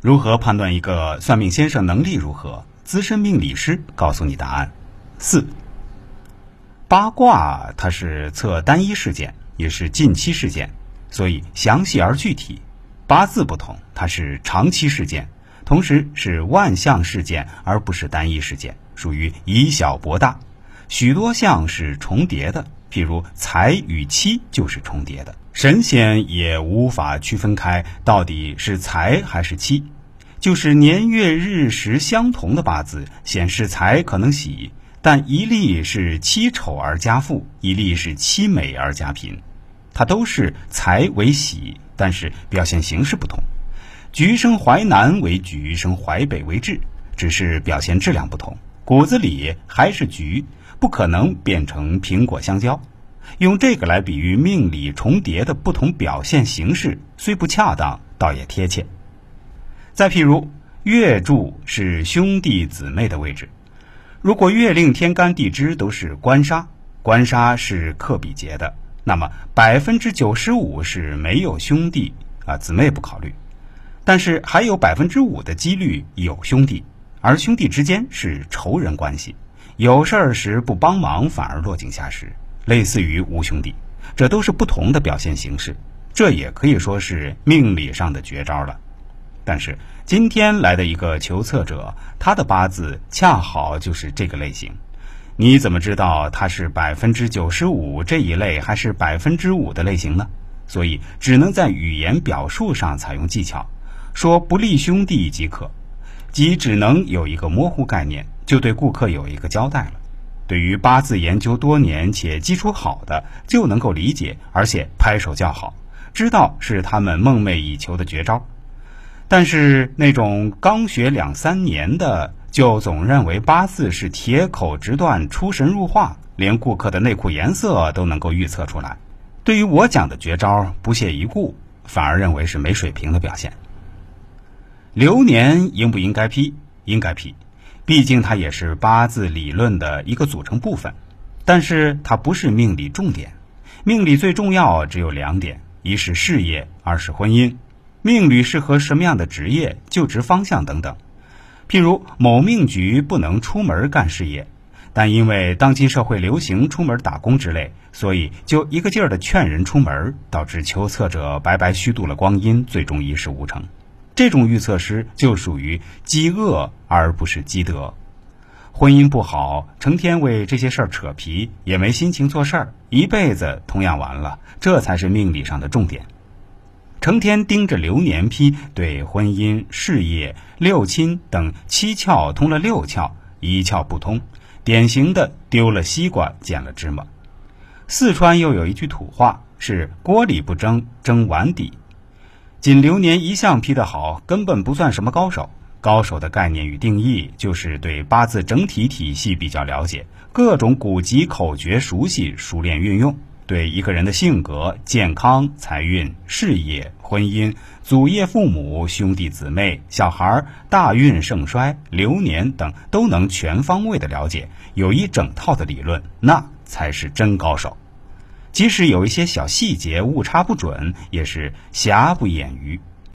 如何判断一个算命先生能力如何？资深命理师告诉你答案。四八卦它是测单一事件，也是近期事件，所以详细而具体。八字不同，它是长期事件，同时是万象事件，而不是单一事件，属于以小博大。许多项是重叠的，譬如财与妻就是重叠的，神仙也无法区分开到底是财还是妻。就是年月日时相同的八字，显示财可能喜。但一例是妻丑而家富，一例是妻美而家贫，它都是财为喜，但是表现形式不同。橘生淮南为橘生淮北为枳，只是表现质量不同，骨子里还是橘，不可能变成苹果香蕉。用这个来比喻命理重叠的不同表现形式，虽不恰当，倒也贴切。再譬如月柱是兄弟姊妹的位置。如果月令天干地支都是官杀，官杀是克比劫的，那么百分之九十五是没有兄弟啊姊妹不考虑，但是还有百分之五的几率有兄弟，而兄弟之间是仇人关系，有事儿时不帮忙反而落井下石，类似于无兄弟，这都是不同的表现形式，这也可以说是命理上的绝招了。但是今天来的一个求测者，他的八字恰好就是这个类型。你怎么知道他是百分之九十五这一类，还是百分之五的类型呢？所以只能在语言表述上采用技巧，说不利兄弟即可，即只能有一个模糊概念，就对顾客有一个交代了。对于八字研究多年且基础好的，就能够理解，而且拍手叫好，知道是他们梦寐以求的绝招。但是那种刚学两三年的，就总认为八字是铁口直断、出神入化，连顾客的内裤颜色都能够预测出来。对于我讲的绝招不屑一顾，反而认为是没水平的表现。流年应不应该批？应该批，毕竟它也是八字理论的一个组成部分。但是它不是命理重点，命理最重要只有两点：一是事业，二是婚姻。命理适合什么样的职业、就职方向等等。譬如某命局不能出门干事业，但因为当今社会流行出门打工之类，所以就一个劲儿的劝人出门，导致求测者白白虚度了光阴，最终一事无成。这种预测师就属于积恶而不是积德。婚姻不好，成天为这些事儿扯皮，也没心情做事儿，一辈子同样完了。这才是命理上的重点。成天盯着流年批，对婚姻、事业、六亲等七窍通了六窍，一窍不通，典型的丢了西瓜捡了芝麻。四川又有一句土话是“锅里不蒸，蒸碗底”。仅流年一项批得好，根本不算什么高手。高手的概念与定义，就是对八字整体体系比较了解，各种古籍口诀熟悉，熟练运用。对一个人的性格、健康、财运、事业、婚姻、祖业、父母、兄弟姊妹、小孩、大运盛衰、流年等，都能全方位的了解，有一整套的理论，那才是真高手。即使有一些小细节误差不准，也是瑕不掩瑜。